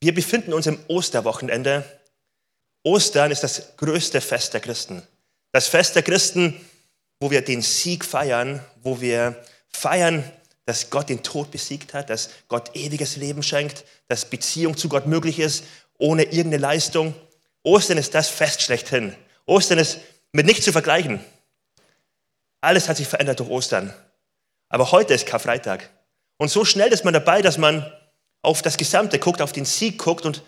Wir befinden uns im Osterwochenende. Ostern ist das größte Fest der Christen. Das Fest der Christen, wo wir den Sieg feiern, wo wir feiern, dass Gott den Tod besiegt hat, dass Gott ewiges Leben schenkt, dass Beziehung zu Gott möglich ist, ohne irgendeine Leistung. Ostern ist das Fest schlechthin. Ostern ist mit nichts zu vergleichen. Alles hat sich verändert durch Ostern. Aber heute ist Karfreitag. Und so schnell ist man dabei, dass man auf das Gesamte guckt, auf den Sieg guckt und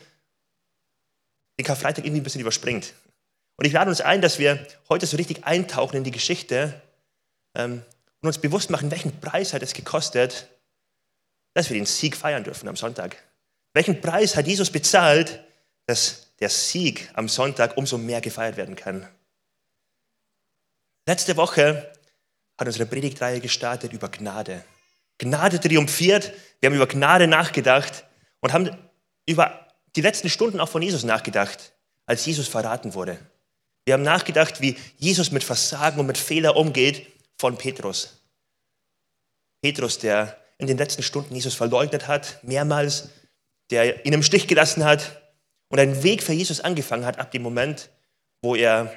den Karfreitag irgendwie ein bisschen überspringt. Und ich lade uns ein, dass wir heute so richtig eintauchen in die Geschichte ähm, und uns bewusst machen, welchen Preis hat es gekostet, dass wir den Sieg feiern dürfen am Sonntag. Welchen Preis hat Jesus bezahlt, dass der Sieg am Sonntag umso mehr gefeiert werden kann. Letzte Woche hat unsere Predigtreihe gestartet über Gnade. Gnade triumphiert. Wir haben über Gnade nachgedacht und haben über die letzten Stunden auch von Jesus nachgedacht, als Jesus verraten wurde. Wir haben nachgedacht, wie Jesus mit Versagen und mit Fehler umgeht von Petrus. Petrus, der in den letzten Stunden Jesus verleugnet hat, mehrmals, der ihn im Stich gelassen hat und einen Weg für Jesus angefangen hat ab dem Moment, wo er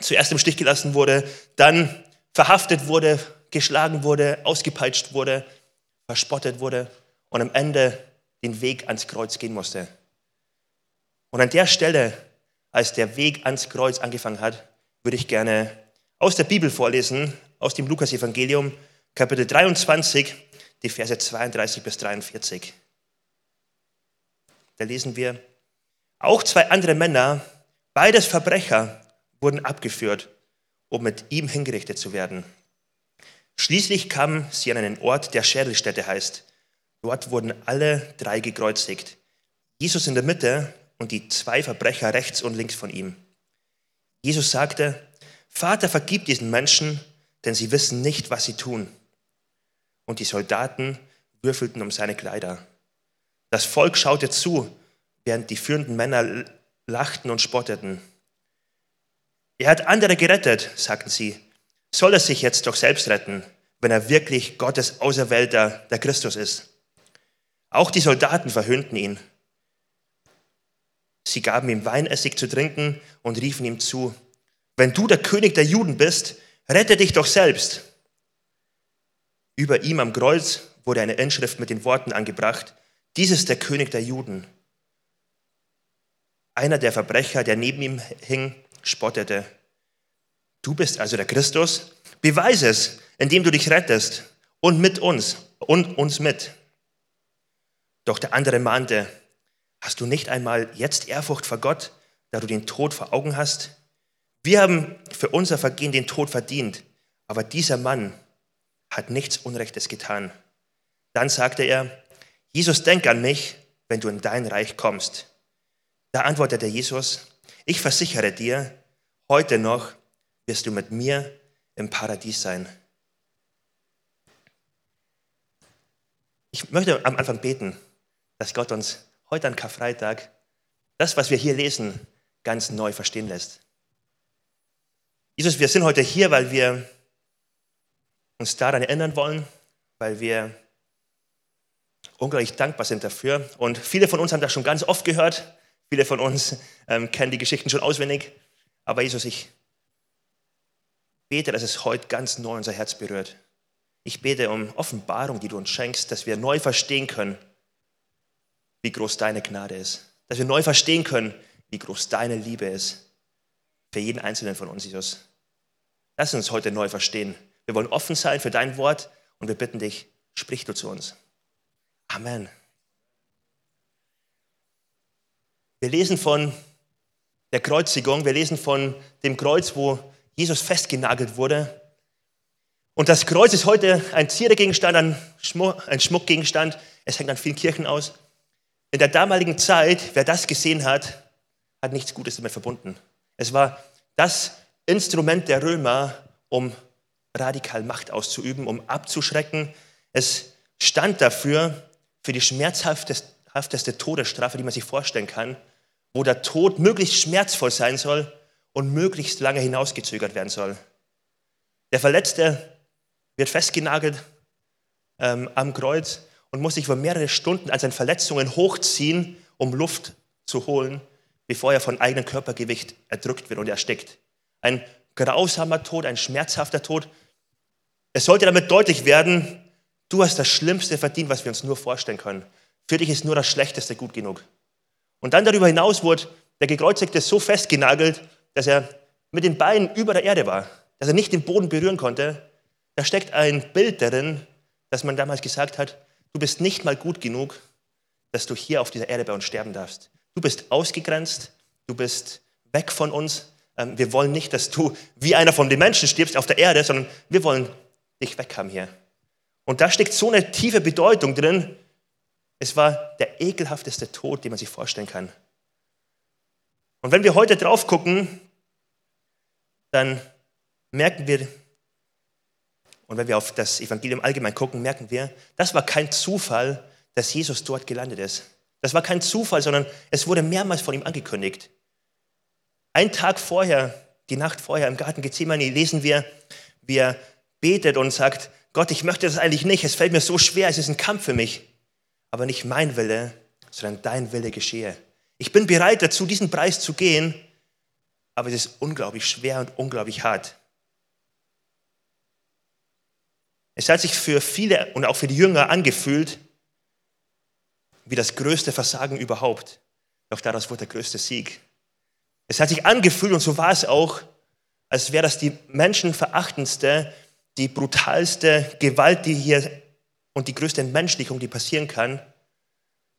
zuerst im Stich gelassen wurde, dann verhaftet wurde, geschlagen wurde, ausgepeitscht wurde, verspottet wurde und am Ende den Weg ans Kreuz gehen musste. Und an der Stelle, als der Weg ans Kreuz angefangen hat, würde ich gerne aus der Bibel vorlesen, aus dem Lukas-Evangelium, Kapitel 23, die Verse 32 bis 43. Da lesen wir, auch zwei andere Männer, beides Verbrecher, wurden abgeführt, um mit ihm hingerichtet zu werden. Schließlich kamen sie an einen Ort, der Schädelstätte heißt. Dort wurden alle drei gekreuzigt. Jesus in der Mitte und die zwei Verbrecher rechts und links von ihm. Jesus sagte, Vater, vergib diesen Menschen, denn sie wissen nicht, was sie tun. Und die Soldaten würfelten um seine Kleider. Das Volk schaute zu, während die führenden Männer lachten und spotteten. Er hat andere gerettet, sagten sie. Soll er sich jetzt doch selbst retten, wenn er wirklich Gottes Auserwählter, der Christus ist? Auch die Soldaten verhöhnten ihn. Sie gaben ihm Weinessig zu trinken und riefen ihm zu, wenn du der König der Juden bist, rette dich doch selbst. Über ihm am Kreuz wurde eine Inschrift mit den Worten angebracht, dies ist der König der Juden. Einer der Verbrecher, der neben ihm hing, spottete. Du bist also der Christus? Beweise es, indem du dich rettest und mit uns und uns mit. Doch der andere mahnte, hast du nicht einmal jetzt Ehrfurcht vor Gott, da du den Tod vor Augen hast? Wir haben für unser Vergehen den Tod verdient, aber dieser Mann hat nichts Unrechtes getan. Dann sagte er, Jesus, denk an mich, wenn du in dein Reich kommst. Da antwortete Jesus, ich versichere dir, heute noch wirst du mit mir im Paradies sein. Ich möchte am Anfang beten, dass Gott uns heute an Karfreitag das, was wir hier lesen, ganz neu verstehen lässt. Jesus, wir sind heute hier, weil wir uns daran erinnern wollen, weil wir unglaublich dankbar sind dafür. Und viele von uns haben das schon ganz oft gehört. Viele von uns ähm, kennen die Geschichten schon auswendig. Aber Jesus, ich bete, dass es heute ganz neu unser Herz berührt. Ich bete um Offenbarung, die du uns schenkst, dass wir neu verstehen können, wie groß deine Gnade ist. Dass wir neu verstehen können, wie groß deine Liebe ist. Für jeden Einzelnen von uns, Jesus. Lass uns heute neu verstehen. Wir wollen offen sein für dein Wort und wir bitten dich, sprich du zu uns. Amen. Wir lesen von der Kreuzigung, wir lesen von dem Kreuz, wo Jesus festgenagelt wurde. Und das Kreuz ist heute ein Ziergegenstand, ein, Schmuck, ein Schmuckgegenstand. Es hängt an vielen Kirchen aus. In der damaligen Zeit, wer das gesehen hat, hat nichts Gutes damit verbunden. Es war das Instrument der Römer, um radikal Macht auszuüben, um abzuschrecken. Es stand dafür, für die schmerzhafteste Todesstrafe, die man sich vorstellen kann, wo der Tod möglichst schmerzvoll sein soll und möglichst lange hinausgezögert werden soll. Der Verletzte wird festgenagelt ähm, am Kreuz und muss sich über mehrere Stunden an seinen Verletzungen hochziehen um Luft zu holen, bevor er von eigenem Körpergewicht erdrückt wird und erstickt. Ein grausamer Tod, ein schmerzhafter Tod. Es sollte damit deutlich werden, du hast das Schlimmste verdient, was wir uns nur vorstellen können. Für dich ist nur das Schlechteste gut genug. Und dann darüber hinaus wurde der Gekreuzigte so festgenagelt, dass er mit den Beinen über der Erde war, dass er nicht den Boden berühren konnte. Da steckt ein Bild darin, dass man damals gesagt hat, du bist nicht mal gut genug, dass du hier auf dieser Erde bei uns sterben darfst. Du bist ausgegrenzt, du bist weg von uns. Ähm, wir wollen nicht, dass du wie einer von den Menschen stirbst auf der Erde, sondern wir wollen dich weghaben hier. Und da steckt so eine tiefe Bedeutung drin. Es war der ekelhafteste Tod, den man sich vorstellen kann. Und wenn wir heute drauf gucken, dann merken wir, und wenn wir auf das Evangelium allgemein gucken, merken wir, das war kein Zufall, dass Jesus dort gelandet ist. Das war kein Zufall, sondern es wurde mehrmals von ihm angekündigt. Ein Tag vorher, die Nacht vorher im Garten Gethsemane, lesen wir, wie er betet und sagt, Gott, ich möchte das eigentlich nicht, es fällt mir so schwer, es ist ein Kampf für mich. Aber nicht mein Wille, sondern dein Wille geschehe. Ich bin bereit dazu, diesen Preis zu gehen, aber es ist unglaublich schwer und unglaublich hart. Es hat sich für viele und auch für die Jünger angefühlt, wie das größte Versagen überhaupt. Doch daraus wurde der größte Sieg. Es hat sich angefühlt, und so war es auch, als wäre das die menschenverachtendste, die brutalste Gewalt, die hier und die größte Entmenschlichung, die passieren kann,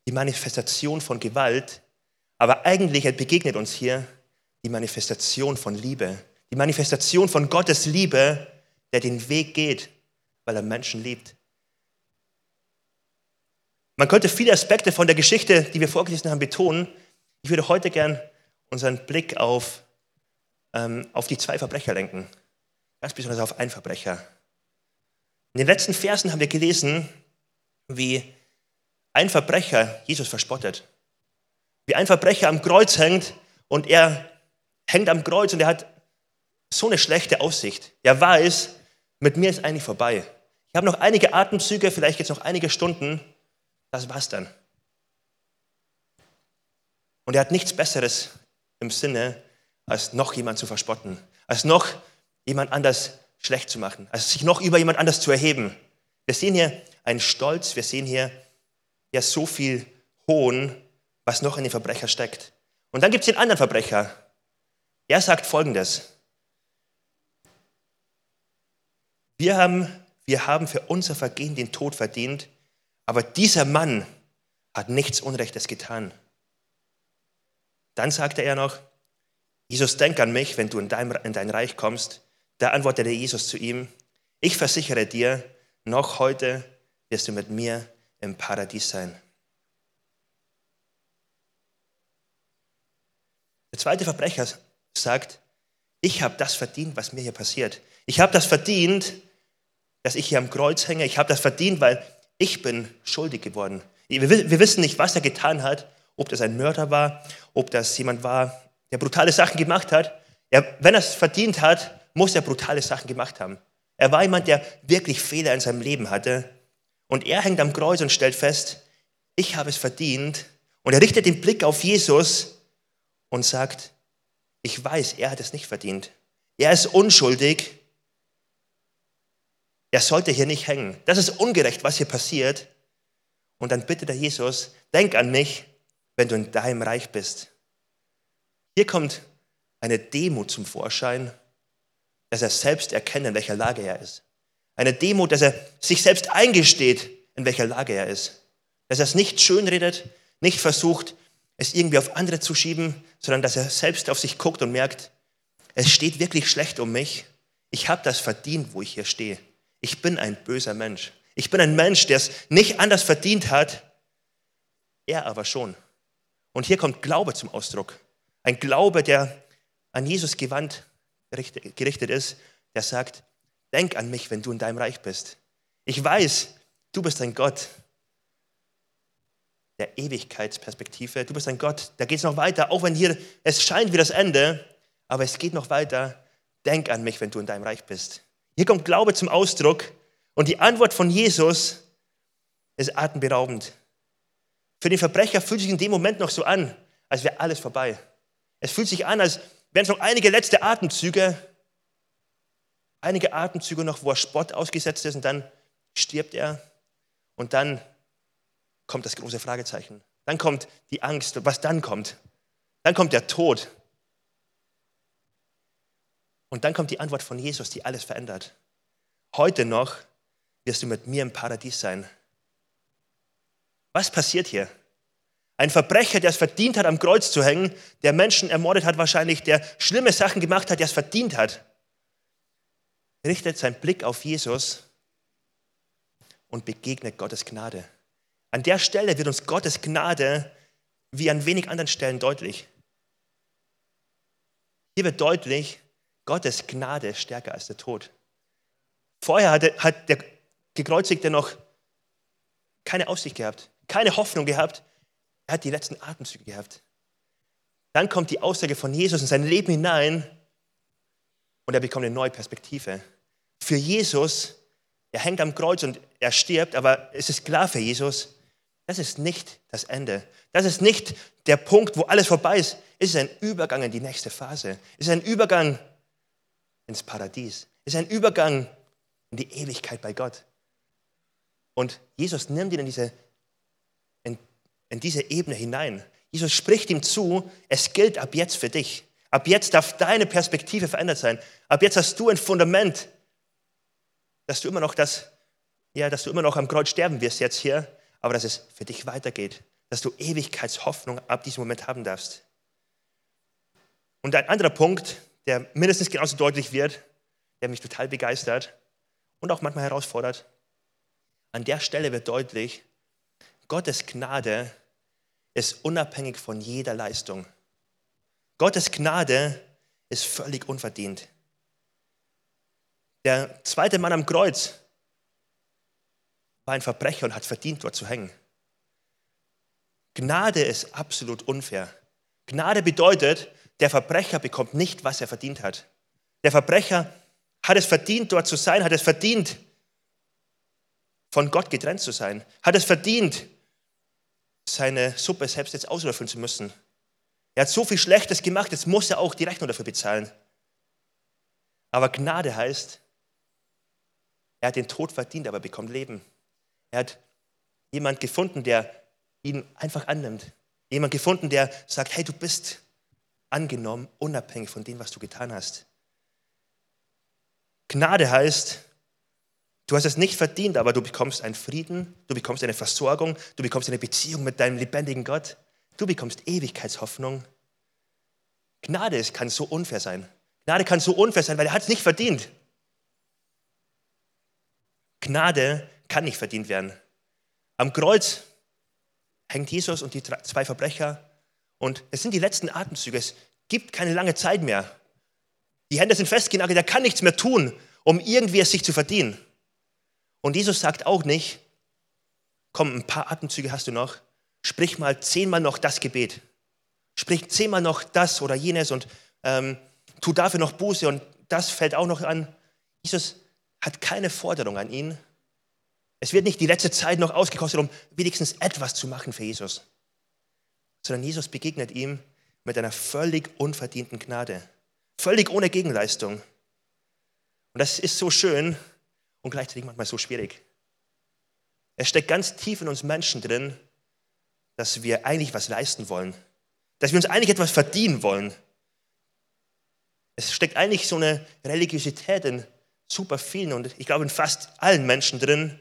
die Manifestation von Gewalt. Aber eigentlich begegnet uns hier die Manifestation von Liebe, die Manifestation von Gottes Liebe, der den Weg geht, weil er Menschen liebt. Man könnte viele Aspekte von der Geschichte, die wir vorgelesen haben, betonen. Ich würde heute gern unseren Blick auf, ähm, auf die zwei Verbrecher lenken. Ganz besonders auf einen Verbrecher. In den letzten Versen haben wir gelesen, wie ein Verbrecher Jesus verspottet. Wie ein Verbrecher am Kreuz hängt und er hängt am Kreuz und er hat so eine schlechte Aussicht. Er weiß, mit mir ist eigentlich vorbei. Ich habe noch einige Atemzüge, vielleicht jetzt noch einige Stunden das war's dann. Und er hat nichts Besseres im Sinne, als noch jemand zu verspotten, als noch jemand anders schlecht zu machen, als sich noch über jemand anders zu erheben. Wir sehen hier einen Stolz, wir sehen hier ja so viel Hohn, was noch in den Verbrecher steckt. Und dann gibt es den anderen Verbrecher. Er sagt folgendes. Wir haben, wir haben für unser Vergehen den Tod verdient, aber dieser Mann hat nichts Unrechtes getan. Dann sagte er noch, Jesus, denk an mich, wenn du in dein, in dein Reich kommst. Da antwortete Jesus zu ihm, ich versichere dir, noch heute wirst du mit mir im Paradies sein. Der zweite Verbrecher sagt, ich habe das verdient, was mir hier passiert. Ich habe das verdient, dass ich hier am Kreuz hänge. Ich habe das verdient, weil ich bin schuldig geworden. Wir wissen nicht, was er getan hat, ob das ein Mörder war, ob das jemand war, der brutale Sachen gemacht hat. Er, wenn er es verdient hat, muss er brutale Sachen gemacht haben. Er war jemand, der wirklich Fehler in seinem Leben hatte. Und er hängt am Kreuz und stellt fest, ich habe es verdient. Und er richtet den Blick auf Jesus und sagt, ich weiß, er hat es nicht verdient. Er ist unschuldig er sollte hier nicht hängen. Das ist ungerecht, was hier passiert. Und dann bittet er Jesus, denk an mich, wenn du in deinem Reich bist. Hier kommt eine Demut zum Vorschein, dass er selbst erkennt, in welcher Lage er ist. Eine Demut, dass er sich selbst eingesteht, in welcher Lage er ist. Dass er es nicht schönredet, nicht versucht, es irgendwie auf andere zu schieben, sondern dass er selbst auf sich guckt und merkt, es steht wirklich schlecht um mich. Ich habe das verdient, wo ich hier stehe. Ich bin ein böser Mensch. Ich bin ein Mensch, der es nicht anders verdient hat, er aber schon. Und hier kommt Glaube zum Ausdruck. Ein Glaube, der an Jesus gewandt gerichtet ist, der sagt, denk an mich, wenn du in deinem Reich bist. Ich weiß, du bist ein Gott der Ewigkeitsperspektive. Du bist ein Gott, da geht es noch weiter, auch wenn hier es scheint wie das Ende, aber es geht noch weiter. Denk an mich, wenn du in deinem Reich bist. Hier kommt Glaube zum Ausdruck und die Antwort von Jesus ist atemberaubend. Für den Verbrecher fühlt sich in dem Moment noch so an, als wäre alles vorbei. Es fühlt sich an, als wären es noch einige letzte Atemzüge, einige Atemzüge noch, wo er Spott ausgesetzt ist und dann stirbt er und dann kommt das große Fragezeichen. Dann kommt die Angst. Was dann kommt? Dann kommt der Tod. Und dann kommt die Antwort von Jesus, die alles verändert. Heute noch wirst du mit mir im Paradies sein. Was passiert hier? Ein Verbrecher, der es verdient hat, am Kreuz zu hängen, der Menschen ermordet hat wahrscheinlich, der schlimme Sachen gemacht hat, der es verdient hat, richtet seinen Blick auf Jesus und begegnet Gottes Gnade. An der Stelle wird uns Gottes Gnade wie an wenig anderen Stellen deutlich. Hier wird deutlich, Gottes Gnade ist stärker als der Tod. Vorher hat der Gekreuzigte noch keine Aussicht gehabt, keine Hoffnung gehabt. Er hat die letzten Atemzüge gehabt. Dann kommt die Aussage von Jesus in sein Leben hinein und er bekommt eine neue Perspektive. Für Jesus, er hängt am Kreuz und er stirbt, aber es ist klar für Jesus, das ist nicht das Ende. Das ist nicht der Punkt, wo alles vorbei ist. Es ist ein Übergang in die nächste Phase. Es ist ein Übergang ins Paradies. Es ist ein Übergang in die Ewigkeit bei Gott. Und Jesus nimmt ihn in diese, in, in diese Ebene hinein. Jesus spricht ihm zu, es gilt ab jetzt für dich. Ab jetzt darf deine Perspektive verändert sein. Ab jetzt hast du ein Fundament, dass du immer noch das, ja, dass du immer noch am Kreuz sterben wirst jetzt hier, aber dass es für dich weitergeht, dass du Ewigkeitshoffnung ab diesem Moment haben darfst. Und ein anderer Punkt, der mindestens genauso deutlich wird, der mich total begeistert und auch manchmal herausfordert, an der Stelle wird deutlich, Gottes Gnade ist unabhängig von jeder Leistung. Gottes Gnade ist völlig unverdient. Der zweite Mann am Kreuz war ein Verbrecher und hat verdient, dort zu hängen. Gnade ist absolut unfair. Gnade bedeutet, der Verbrecher bekommt nicht, was er verdient hat. Der Verbrecher hat es verdient, dort zu sein, hat es verdient, von Gott getrennt zu sein, hat es verdient, seine Suppe selbst jetzt auslöffeln zu müssen. Er hat so viel Schlechtes gemacht, jetzt muss er auch die Rechnung dafür bezahlen. Aber Gnade heißt, er hat den Tod verdient, aber bekommt Leben. Er hat jemand gefunden, der ihn einfach annimmt. Jemand gefunden, der sagt, hey, du bist angenommen, unabhängig von dem, was du getan hast. Gnade heißt, du hast es nicht verdient, aber du bekommst einen Frieden, du bekommst eine Versorgung, du bekommst eine Beziehung mit deinem lebendigen Gott, du bekommst Ewigkeitshoffnung. Gnade kann so unfair sein. Gnade kann so unfair sein, weil er hat es nicht verdient. Gnade kann nicht verdient werden. Am Kreuz hängt Jesus und die zwei Verbrecher und es sind die letzten Atemzüge. Es gibt keine lange Zeit mehr. Die Hände sind festgenagelt, er kann nichts mehr tun, um irgendwie es sich zu verdienen. Und Jesus sagt auch nicht, komm, ein paar Atemzüge hast du noch, sprich mal zehnmal noch das Gebet. Sprich zehnmal noch das oder jenes und ähm, tu dafür noch Buße und das fällt auch noch an. Jesus hat keine Forderung an ihn, es wird nicht die letzte Zeit noch ausgekostet, um wenigstens etwas zu machen für Jesus, sondern Jesus begegnet ihm mit einer völlig unverdienten Gnade, völlig ohne Gegenleistung. Und das ist so schön und gleichzeitig manchmal so schwierig. Es steckt ganz tief in uns Menschen drin, dass wir eigentlich was leisten wollen, dass wir uns eigentlich etwas verdienen wollen. Es steckt eigentlich so eine Religiosität in super vielen und ich glaube in fast allen Menschen drin,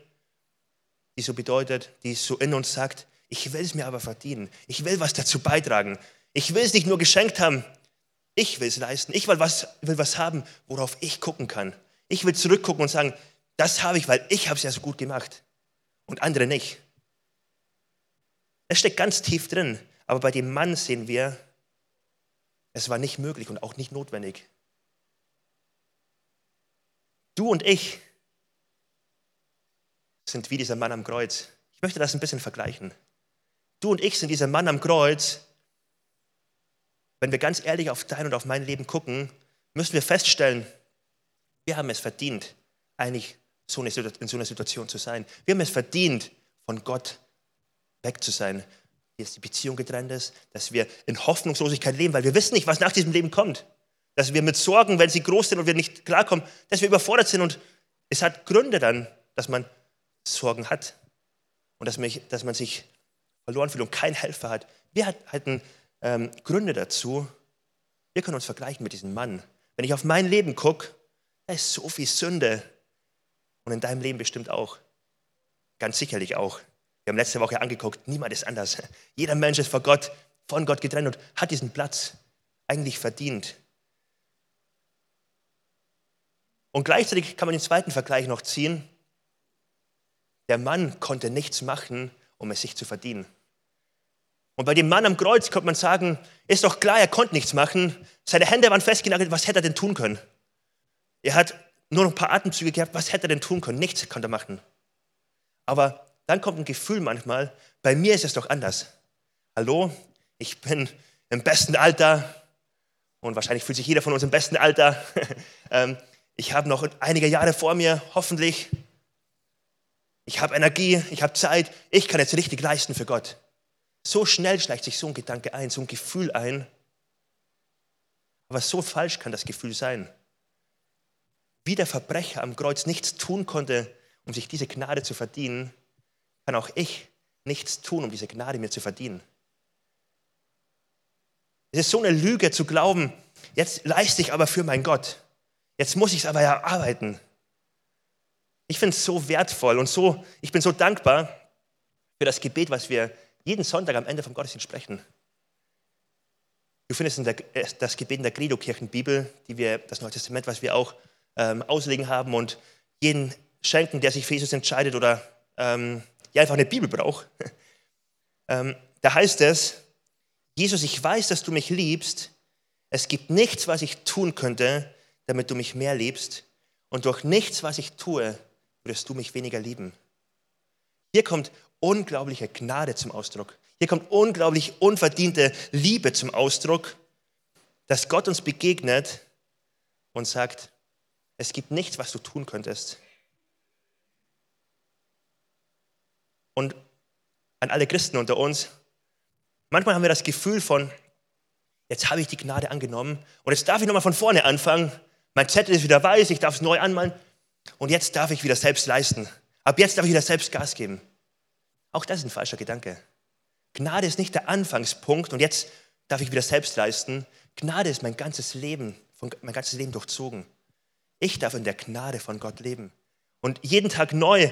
die so bedeutet, die so in uns sagt, ich will es mir aber verdienen. Ich will was dazu beitragen. Ich will es nicht nur geschenkt haben. Ich will es leisten. Ich will was, will was haben, worauf ich gucken kann. Ich will zurückgucken und sagen, das habe ich, weil ich habe es ja so gut gemacht und andere nicht. Es steckt ganz tief drin, aber bei dem Mann sehen wir, es war nicht möglich und auch nicht notwendig. Du und ich, sind wie dieser Mann am Kreuz. Ich möchte das ein bisschen vergleichen. Du und ich sind dieser Mann am Kreuz. Wenn wir ganz ehrlich auf dein und auf mein Leben gucken, müssen wir feststellen, wir haben es verdient, eigentlich in so einer Situation zu sein. Wir haben es verdient, von Gott weg zu sein. jetzt die Beziehung getrennt ist, dass wir in Hoffnungslosigkeit leben, weil wir wissen nicht, was nach diesem Leben kommt. Dass wir mit Sorgen, wenn sie groß sind und wir nicht klarkommen, dass wir überfordert sind. Und es hat Gründe dann, dass man Sorgen hat und dass dass man sich verloren fühlt und keinen Helfer hat. Wir hatten ähm, Gründe dazu. Wir können uns vergleichen mit diesem Mann. Wenn ich auf mein Leben gucke, da ist so viel Sünde. Und in deinem Leben bestimmt auch. Ganz sicherlich auch. Wir haben letzte Woche angeguckt, niemand ist anders. Jeder Mensch ist vor Gott, von Gott getrennt und hat diesen Platz eigentlich verdient. Und gleichzeitig kann man den zweiten Vergleich noch ziehen. Der Mann konnte nichts machen, um es sich zu verdienen. Und bei dem Mann am Kreuz könnte man sagen, ist doch klar, er konnte nichts machen. Seine Hände waren festgenagelt, was hätte er denn tun können? Er hat nur noch ein paar Atemzüge gehabt, was hätte er denn tun können? Nichts konnte er machen. Aber dann kommt ein Gefühl manchmal, bei mir ist es doch anders. Hallo, ich bin im besten Alter und wahrscheinlich fühlt sich jeder von uns im besten Alter. Ähm, ich habe noch einige Jahre vor mir, hoffentlich. Ich habe Energie, ich habe Zeit, ich kann jetzt richtig leisten für Gott. So schnell schleicht sich so ein Gedanke ein, so ein Gefühl ein. Aber so falsch kann das Gefühl sein. Wie der Verbrecher am Kreuz nichts tun konnte, um sich diese Gnade zu verdienen, kann auch ich nichts tun, um diese Gnade mir zu verdienen. Es ist so eine Lüge zu glauben, jetzt leiste ich aber für meinen Gott. Jetzt muss ich es aber ja arbeiten. Ich finde es so wertvoll und so, ich bin so dankbar für das Gebet, was wir jeden Sonntag am Ende vom Gottesdienst sprechen. Du findest der, äh, das Gebet in der Credo-Kirchenbibel, die wir, das Neue Testament, was wir auch ähm, auslegen haben und jeden schenken, der sich für Jesus entscheidet oder ähm, ja einfach eine Bibel braucht. ähm, da heißt es, Jesus, ich weiß, dass du mich liebst. Es gibt nichts, was ich tun könnte, damit du mich mehr liebst. Und durch nichts, was ich tue, würdest du mich weniger lieben. Hier kommt unglaubliche Gnade zum Ausdruck. Hier kommt unglaublich unverdiente Liebe zum Ausdruck, dass Gott uns begegnet und sagt, es gibt nichts, was du tun könntest. Und an alle Christen unter uns, manchmal haben wir das Gefühl von, jetzt habe ich die Gnade angenommen und jetzt darf ich nochmal von vorne anfangen. Mein Zettel ist wieder weiß, ich darf es neu anmalen und jetzt darf ich wieder selbst leisten. Ab jetzt darf ich wieder selbst Gas geben. Auch das ist ein falscher Gedanke. Gnade ist nicht der Anfangspunkt und jetzt darf ich wieder selbst leisten. Gnade ist mein ganzes Leben, mein ganzes Leben durchzogen. Ich darf in der Gnade von Gott leben und jeden Tag neu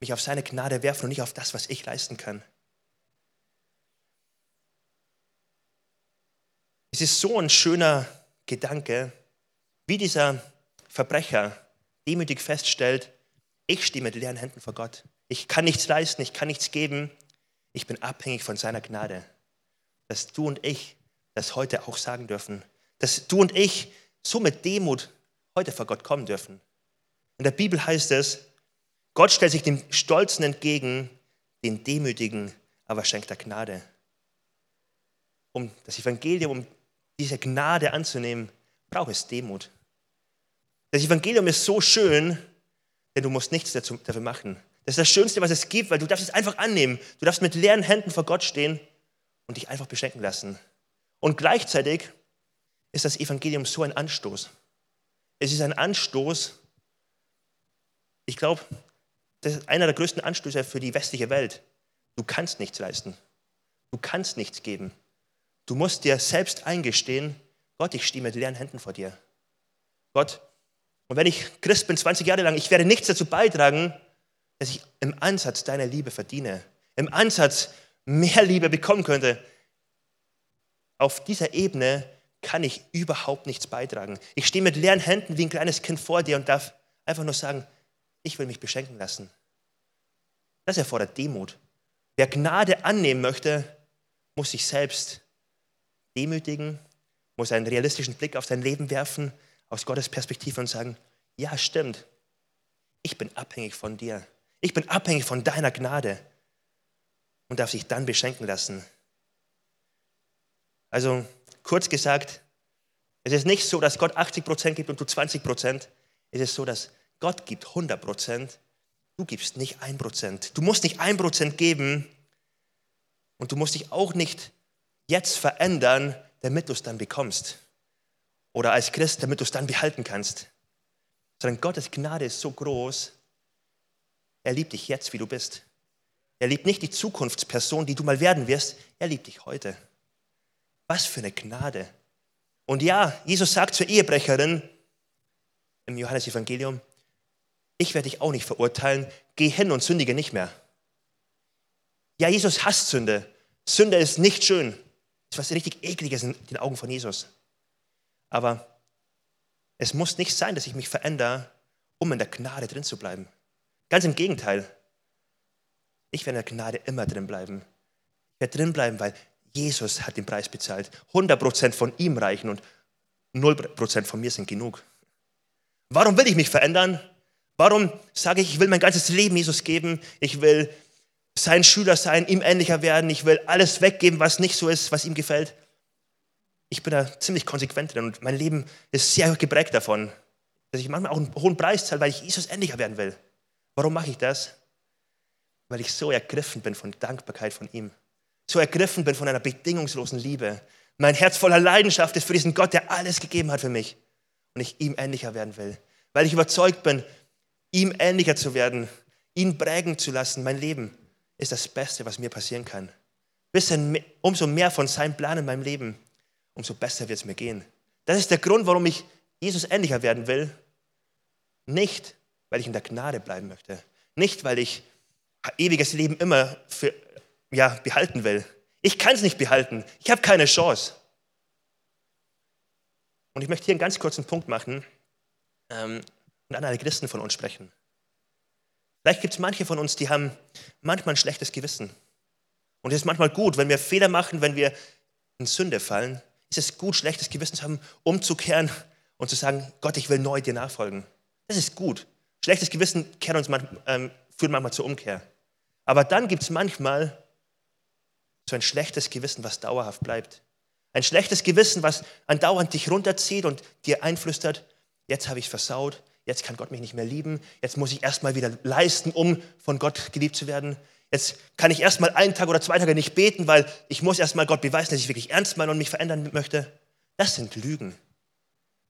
mich auf seine Gnade werfen und nicht auf das, was ich leisten kann. Es ist so ein schöner Gedanke, wie dieser Verbrecher demütig feststellt, ich stehe mit leeren Händen vor Gott. Ich kann nichts leisten, ich kann nichts geben. Ich bin abhängig von seiner Gnade. Dass du und ich das heute auch sagen dürfen. Dass du und ich so mit Demut heute vor Gott kommen dürfen. In der Bibel heißt es, Gott stellt sich dem Stolzen entgegen, den Demütigen aber schenkt er Gnade. Um das Evangelium, um diese Gnade anzunehmen, braucht es Demut. Das Evangelium ist so schön, denn du musst nichts dafür machen. Das ist das Schönste, was es gibt, weil du darfst es einfach annehmen. Du darfst mit leeren Händen vor Gott stehen und dich einfach beschenken lassen. Und gleichzeitig ist das Evangelium so ein Anstoß. Es ist ein Anstoß, ich glaube, das ist einer der größten Anstöße für die westliche Welt. Du kannst nichts leisten. Du kannst nichts geben. Du musst dir selbst eingestehen, Gott, ich stehe mit leeren Händen vor dir. Gott, und wenn ich Christ bin 20 Jahre lang, ich werde nichts dazu beitragen, dass ich im Ansatz deiner Liebe verdiene, im Ansatz mehr Liebe bekommen könnte. Auf dieser Ebene kann ich überhaupt nichts beitragen. Ich stehe mit leeren Händen wie ein kleines Kind vor dir und darf einfach nur sagen, ich will mich beschenken lassen. Das erfordert Demut. Wer Gnade annehmen möchte, muss sich selbst demütigen, muss einen realistischen Blick auf sein Leben werfen, aus Gottes Perspektive und sagen, ja stimmt, ich bin abhängig von dir. Ich bin abhängig von deiner Gnade und darf sich dann beschenken lassen. Also kurz gesagt, es ist nicht so, dass Gott 80 Prozent gibt und du 20 Prozent. Es ist so, dass Gott gibt 100 Prozent, du gibst nicht ein Prozent. Du musst nicht ein Prozent geben, Und du musst dich auch nicht jetzt verändern, damit du es dann bekommst. Oder als Christ, damit du es dann behalten kannst. Sondern Gottes Gnade ist so groß, er liebt dich jetzt, wie du bist. Er liebt nicht die Zukunftsperson, die du mal werden wirst, er liebt dich heute. Was für eine Gnade. Und ja, Jesus sagt zur Ehebrecherin im Johannesevangelium, ich werde dich auch nicht verurteilen, geh hin und sündige nicht mehr. Ja, Jesus hasst Sünde. Sünde ist nicht schön. Das ist was richtig ekliges in den Augen von Jesus. Aber es muss nicht sein, dass ich mich verändere, um in der Gnade drin zu bleiben. Ganz im Gegenteil. Ich werde in der Gnade immer drin bleiben. Ich werde drin bleiben, weil Jesus hat den Preis bezahlt. 100% von ihm reichen und 0% von mir sind genug. Warum will ich mich verändern? Warum sage ich, ich will mein ganzes Leben Jesus geben? Ich will sein Schüler sein, ihm ähnlicher werden. Ich will alles weggeben, was nicht so ist, was ihm gefällt. Ich bin da ziemlich konsequent drin und mein Leben ist sehr geprägt davon, dass ich manchmal auch einen hohen Preis zahle, weil ich Jesus ähnlicher werden will. Warum mache ich das? Weil ich so ergriffen bin von Dankbarkeit von ihm so ergriffen bin von einer bedingungslosen Liebe. Mein Herz voller Leidenschaft ist für diesen Gott, der alles gegeben hat für mich. Und ich ihm ähnlicher werden will. Weil ich überzeugt bin, ihm ähnlicher zu werden, ihn prägen zu lassen. Mein Leben ist das Beste, was mir passieren kann. Bisschen, umso mehr von seinem Plan in meinem Leben, umso besser wird es mir gehen. Das ist der Grund, warum ich Jesus ähnlicher werden will. Nicht, weil ich in der Gnade bleiben möchte. Nicht, weil ich ewiges Leben immer für ja, behalten will. Ich kann es nicht behalten. Ich habe keine Chance. Und ich möchte hier einen ganz kurzen Punkt machen ähm, und an alle Christen von uns sprechen. Vielleicht gibt es manche von uns, die haben manchmal ein schlechtes Gewissen. Und es ist manchmal gut, wenn wir Fehler machen, wenn wir in Sünde fallen, ist es gut, schlechtes Gewissen zu haben, umzukehren und zu sagen, Gott, ich will neu dir nachfolgen. Das ist gut. Schlechtes Gewissen manchmal, ähm, führt manchmal zur Umkehr. Aber dann gibt es manchmal so ein schlechtes Gewissen, was dauerhaft bleibt. Ein schlechtes Gewissen, was andauernd dich runterzieht und dir einflüstert, jetzt habe ich versaut, jetzt kann Gott mich nicht mehr lieben, jetzt muss ich erstmal wieder leisten, um von Gott geliebt zu werden. Jetzt kann ich erstmal einen Tag oder zwei Tage nicht beten, weil ich muss erstmal Gott beweisen, dass ich wirklich ernst meine und mich verändern möchte. Das sind Lügen.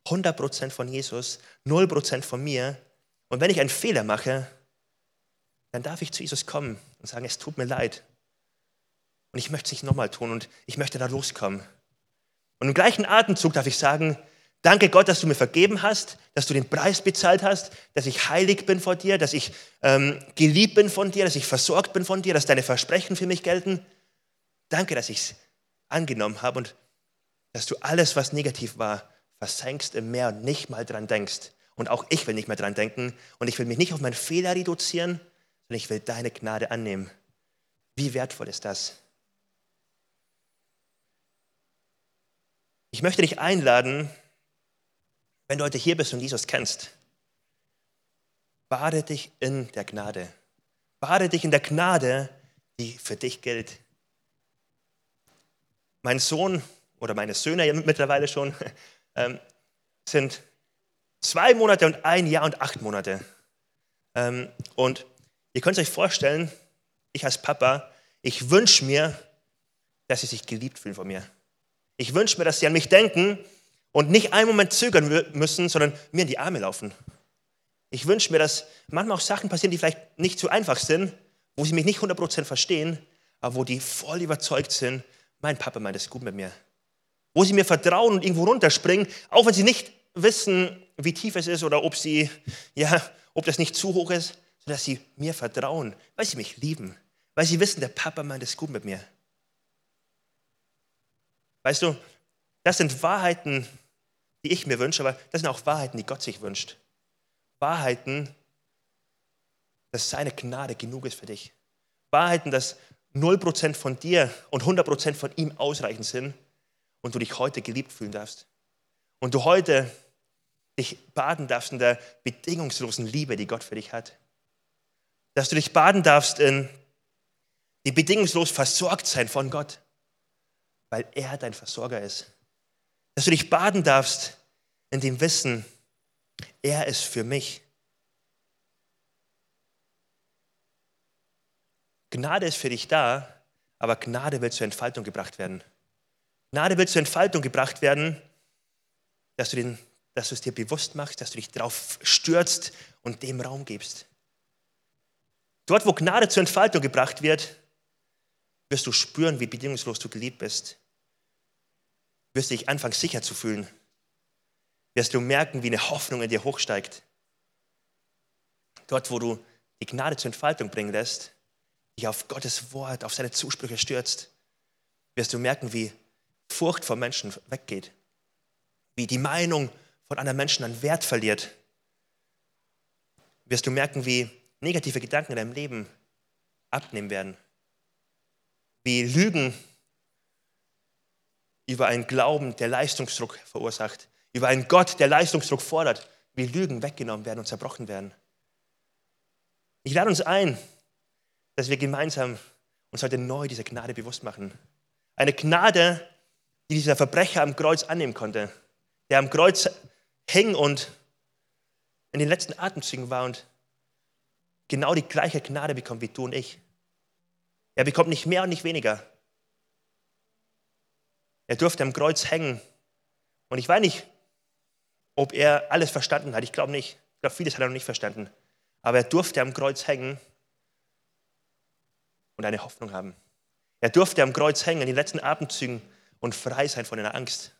100% von Jesus, 0% von mir. Und wenn ich einen Fehler mache, dann darf ich zu Jesus kommen und sagen, es tut mir leid. Und ich möchte es nicht nochmal tun und ich möchte da loskommen. Und im gleichen Atemzug darf ich sagen, danke Gott, dass du mir vergeben hast, dass du den Preis bezahlt hast, dass ich heilig bin vor dir, dass ich ähm, geliebt bin von dir, dass ich versorgt bin von dir, dass deine Versprechen für mich gelten. Danke, dass ich es angenommen habe und dass du alles, was negativ war, versenkst im Meer und nicht mal dran denkst. Und auch ich will nicht mehr dran denken und ich will mich nicht auf meinen Fehler reduzieren, sondern ich will deine Gnade annehmen. Wie wertvoll ist das? Ich möchte dich einladen, wenn du heute hier bist und Jesus kennst, bade dich in der Gnade. Bade dich in der Gnade, die für dich gilt. Mein Sohn oder meine Söhne mittlerweile schon ähm, sind zwei Monate und ein Jahr und acht Monate. Ähm, und ihr könnt euch vorstellen, ich als Papa, ich wünsche mir, dass sie sich geliebt fühlen von mir. Ich wünsche mir, dass sie an mich denken und nicht einen Moment zögern müssen, sondern mir in die Arme laufen. Ich wünsche mir, dass manchmal auch Sachen passieren, die vielleicht nicht so einfach sind, wo sie mich nicht 100% verstehen, aber wo die voll überzeugt sind, mein Papa meint es gut mit mir. Wo sie mir vertrauen und irgendwo runterspringen, auch wenn sie nicht wissen, wie tief es ist oder ob, sie, ja, ob das nicht zu hoch ist, sondern dass sie mir vertrauen, weil sie mich lieben, weil sie wissen, der Papa meint es gut mit mir. Weißt du, das sind Wahrheiten, die ich mir wünsche, aber das sind auch Wahrheiten, die Gott sich wünscht. Wahrheiten, dass seine Gnade genug ist für dich. Wahrheiten, dass 0% von dir und 100% von ihm ausreichend sind und du dich heute geliebt fühlen darfst. Und du heute dich baden darfst in der bedingungslosen Liebe, die Gott für dich hat. Dass du dich baden darfst in die bedingungslos versorgt sein von Gott weil er dein Versorger ist. Dass du dich baden darfst in dem Wissen, er ist für mich. Gnade ist für dich da, aber Gnade will zur Entfaltung gebracht werden. Gnade will zur Entfaltung gebracht werden, dass du, den, dass du es dir bewusst machst, dass du dich darauf stürzt und dem Raum gibst. Dort, wo Gnade zur Entfaltung gebracht wird, wirst du spüren, wie bedingungslos du geliebt bist. Wirst dich anfangen, sicher zu fühlen. Wirst du merken, wie eine Hoffnung in dir hochsteigt. Dort, wo du die Gnade zur Entfaltung bringen lässt, dich auf Gottes Wort, auf seine Zusprüche stürzt, wirst du merken, wie Furcht vor Menschen weggeht. Wie die Meinung von anderen Menschen an Wert verliert. Wirst du merken, wie negative Gedanken in deinem Leben abnehmen werden. Wie Lügen über einen Glauben, der Leistungsdruck verursacht, über einen Gott, der Leistungsdruck fordert, wie Lügen weggenommen werden und zerbrochen werden. Ich lade uns ein, dass wir gemeinsam uns heute neu diese Gnade bewusst machen. Eine Gnade, die dieser Verbrecher am Kreuz annehmen konnte, der am Kreuz hing und in den letzten Atemzügen war und genau die gleiche Gnade bekommt wie du und ich. Er bekommt nicht mehr und nicht weniger. Er durfte am Kreuz hängen. Und ich weiß nicht, ob er alles verstanden hat. Ich glaube nicht. Ich glaube, vieles hat er noch nicht verstanden. Aber er durfte am Kreuz hängen und eine Hoffnung haben. Er durfte am Kreuz hängen in den letzten Atemzügen und frei sein von einer Angst.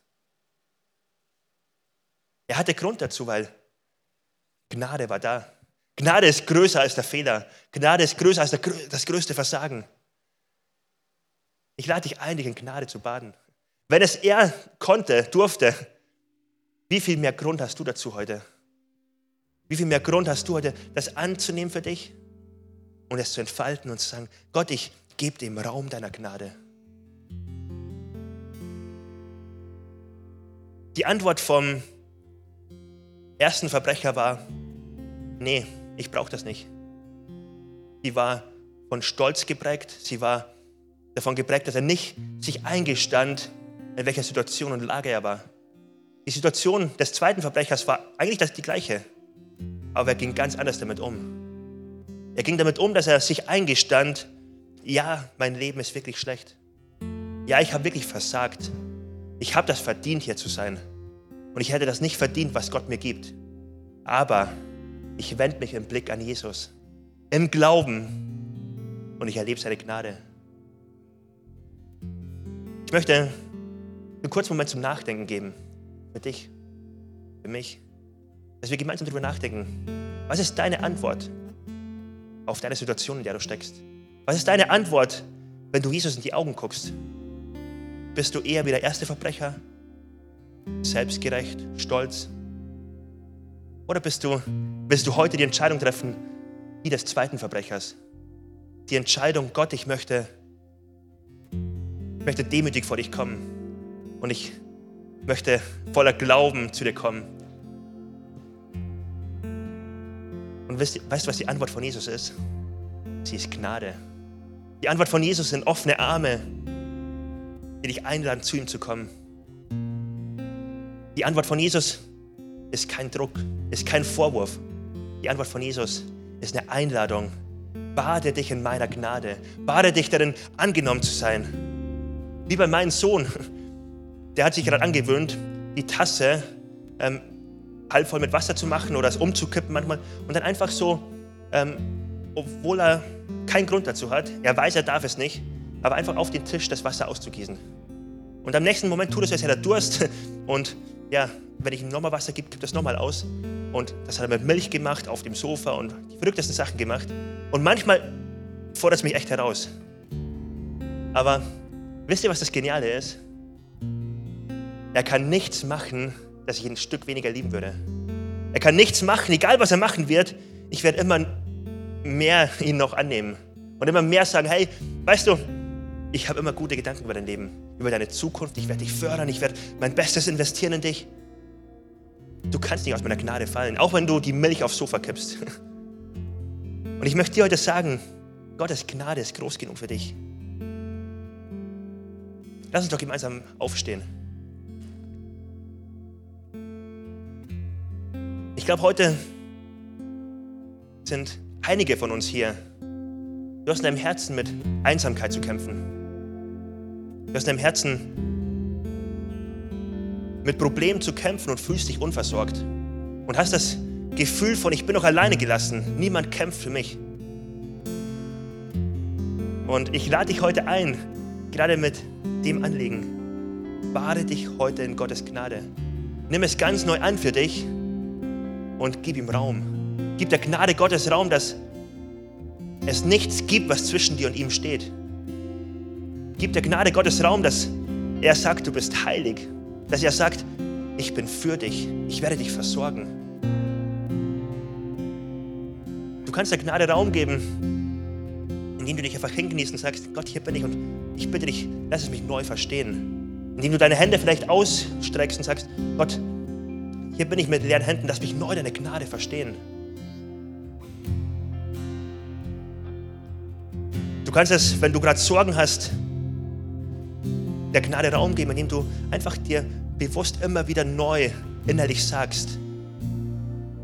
Er hatte Grund dazu, weil Gnade war da. Gnade ist größer als der Fehler. Gnade ist größer als das größte Versagen. Ich lade dich ein, dich in Gnade zu baden. Wenn es er konnte, durfte, wie viel mehr Grund hast du dazu heute? Wie viel mehr Grund hast du heute, das anzunehmen für dich und es zu entfalten und zu sagen, Gott, ich gebe dem Raum deiner Gnade. Die Antwort vom ersten Verbrecher war, nee, ich brauche das nicht. Sie war von Stolz geprägt, sie war davon geprägt, dass er nicht sich eingestand, in welcher Situation und Lage er war. Die Situation des zweiten Verbrechers war eigentlich die gleiche, aber er ging ganz anders damit um. Er ging damit um, dass er sich eingestand, ja, mein Leben ist wirklich schlecht. Ja, ich habe wirklich versagt. Ich habe das verdient, hier zu sein. Und ich hätte das nicht verdient, was Gott mir gibt. Aber ich wende mich im Blick an Jesus, im Glauben und ich erlebe seine Gnade. Ich möchte einen kurzen Moment zum Nachdenken geben. Für dich, für mich. Dass wir gemeinsam darüber nachdenken. Was ist deine Antwort auf deine Situation, in der du steckst? Was ist deine Antwort, wenn du Jesus in die Augen guckst? Bist du eher wie der erste Verbrecher? Selbstgerecht, stolz? Oder bist du, willst du heute die Entscheidung treffen, wie des zweiten Verbrechers? Die Entscheidung, Gott, ich möchte, ich möchte demütig vor dich kommen und ich möchte voller Glauben zu dir kommen. Und weißt, weißt du, was die Antwort von Jesus ist? Sie ist Gnade. Die Antwort von Jesus sind offene Arme, die dich einladen, zu ihm zu kommen. Die Antwort von Jesus ist kein Druck, ist kein Vorwurf. Die Antwort von Jesus ist eine Einladung. Bade dich in meiner Gnade. Bade dich darin, angenommen zu sein. Wie bei meinem Sohn. Der hat sich gerade angewöhnt, die Tasse ähm, halb voll mit Wasser zu machen oder es umzukippen manchmal und dann einfach so, ähm, obwohl er keinen Grund dazu hat, er weiß, er darf es nicht, aber einfach auf den Tisch das Wasser auszugießen. Und am nächsten Moment tut es, als hätte er Durst und ja, wenn ich ihm nochmal Wasser gebe, gibt das nochmal aus. Und das hat er mit Milch gemacht auf dem Sofa und die verrücktesten Sachen gemacht. Und manchmal fordert es mich echt heraus. Aber wisst ihr, was das Geniale ist? Er kann nichts machen, dass ich ihn ein Stück weniger lieben würde. Er kann nichts machen, egal was er machen wird. Ich werde immer mehr ihn noch annehmen und immer mehr sagen, hey, weißt du, ich habe immer gute Gedanken über dein Leben, über deine Zukunft. Ich werde dich fördern, ich werde mein Bestes investieren in dich. Du kannst nicht aus meiner Gnade fallen, auch wenn du die Milch aufs Sofa kippst. Und ich möchte dir heute sagen, Gottes Gnade ist groß genug für dich. Lass uns doch gemeinsam aufstehen. Ich glaube, heute sind einige von uns hier, du hast in deinem Herzen mit Einsamkeit zu kämpfen. Du hast in deinem Herzen mit Problemen zu kämpfen und fühlst dich unversorgt. Und hast das Gefühl von, ich bin doch alleine gelassen. Niemand kämpft für mich. Und ich lade dich heute ein, gerade mit dem Anliegen, bade dich heute in Gottes Gnade. Nimm es ganz neu an für dich und gib ihm Raum. Gib der Gnade Gottes Raum, dass es nichts gibt, was zwischen dir und ihm steht. Gib der Gnade Gottes Raum, dass er sagt, du bist heilig. Dass er sagt, ich bin für dich, ich werde dich versorgen. Du kannst der Gnade Raum geben, indem du dich einfach hinkniest und sagst, Gott, hier bin ich und ich bitte dich, lass es mich neu verstehen. Indem du deine Hände vielleicht ausstreckst und sagst, Gott, hier bin ich mit leeren Händen, lass mich neu deine Gnade verstehen. Du kannst es, wenn du gerade Sorgen hast, der Gnade Raum geben, indem du einfach dir bewusst immer wieder neu innerlich sagst,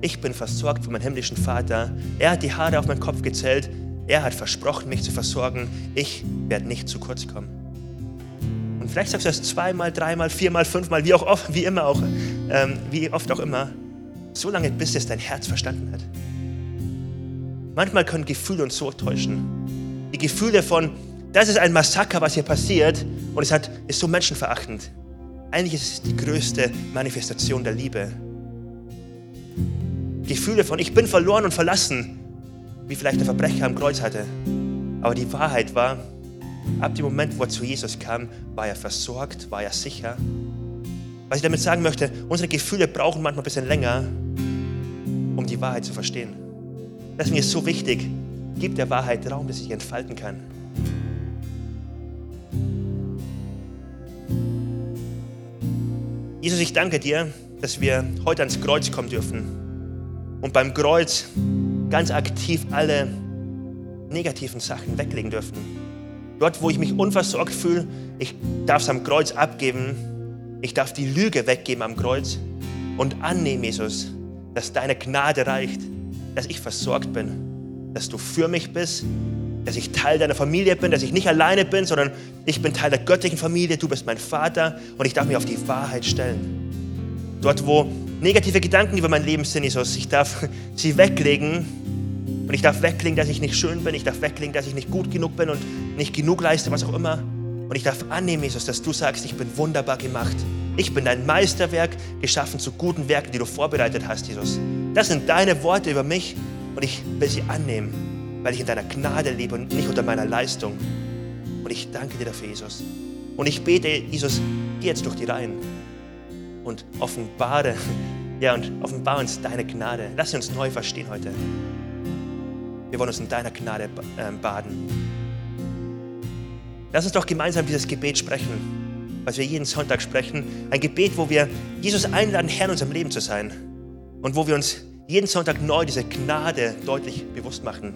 ich bin versorgt von meinem himmlischen Vater. Er hat die Haare auf meinen Kopf gezählt. Er hat versprochen, mich zu versorgen. Ich werde nicht zu kurz kommen. Und vielleicht sagst du das zweimal, dreimal, viermal, fünfmal, wie auch oft, wie immer auch, ähm, wie oft auch immer, so lange, bis es dein Herz verstanden hat. Manchmal können Gefühle uns so täuschen. Die Gefühle von, das ist ein Massaker, was hier passiert, und es hat, ist so menschenverachtend. Eigentlich ist es die größte Manifestation der Liebe. Gefühle von, ich bin verloren und verlassen, wie vielleicht der Verbrecher am Kreuz hatte. Aber die Wahrheit war, ab dem Moment, wo er zu Jesus kam, war er versorgt, war er sicher. Was ich damit sagen möchte, unsere Gefühle brauchen manchmal ein bisschen länger, um die Wahrheit zu verstehen. Das ist mir so wichtig. Gib der Wahrheit Raum, dass sie sich entfalten kann. Jesus, ich danke dir, dass wir heute ans Kreuz kommen dürfen und beim Kreuz ganz aktiv alle negativen Sachen weglegen dürfen. Dort, wo ich mich unversorgt fühle, ich darf es am Kreuz abgeben. Ich darf die Lüge weggeben am Kreuz und annehmen, Jesus, dass deine Gnade reicht, dass ich versorgt bin, dass du für mich bist, dass ich Teil deiner Familie bin, dass ich nicht alleine bin, sondern ich bin Teil der göttlichen Familie, du bist mein Vater und ich darf mich auf die Wahrheit stellen. Dort, wo negative Gedanken über mein Leben sind, Jesus, ich darf sie weglegen und ich darf weglegen, dass ich nicht schön bin, ich darf weglegen, dass ich nicht gut genug bin und nicht genug leiste, was auch immer. Und ich darf annehmen, Jesus, dass du sagst, ich bin wunderbar gemacht. Ich bin dein Meisterwerk, geschaffen zu guten Werken, die du vorbereitet hast, Jesus. Das sind deine Worte über mich und ich will sie annehmen weil ich in deiner Gnade lebe und nicht unter meiner Leistung. Und ich danke dir dafür, Jesus. Und ich bete, Jesus, geh jetzt durch die Reihen und offenbare, ja, und offenbare uns deine Gnade. Lass uns neu verstehen heute. Wir wollen uns in deiner Gnade ähm, baden. Lass uns doch gemeinsam dieses Gebet sprechen, was wir jeden Sonntag sprechen. Ein Gebet, wo wir Jesus einladen, Herr in unserem Leben zu sein. Und wo wir uns jeden Sonntag neu diese Gnade deutlich bewusst machen.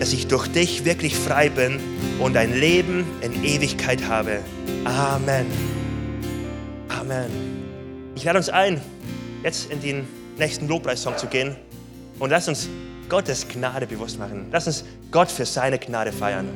dass ich durch dich wirklich frei bin und ein Leben in Ewigkeit habe. Amen. Amen. Ich lade uns ein, jetzt in den nächsten Lobpreissong zu gehen und lass uns Gottes Gnade bewusst machen. Lass uns Gott für seine Gnade feiern.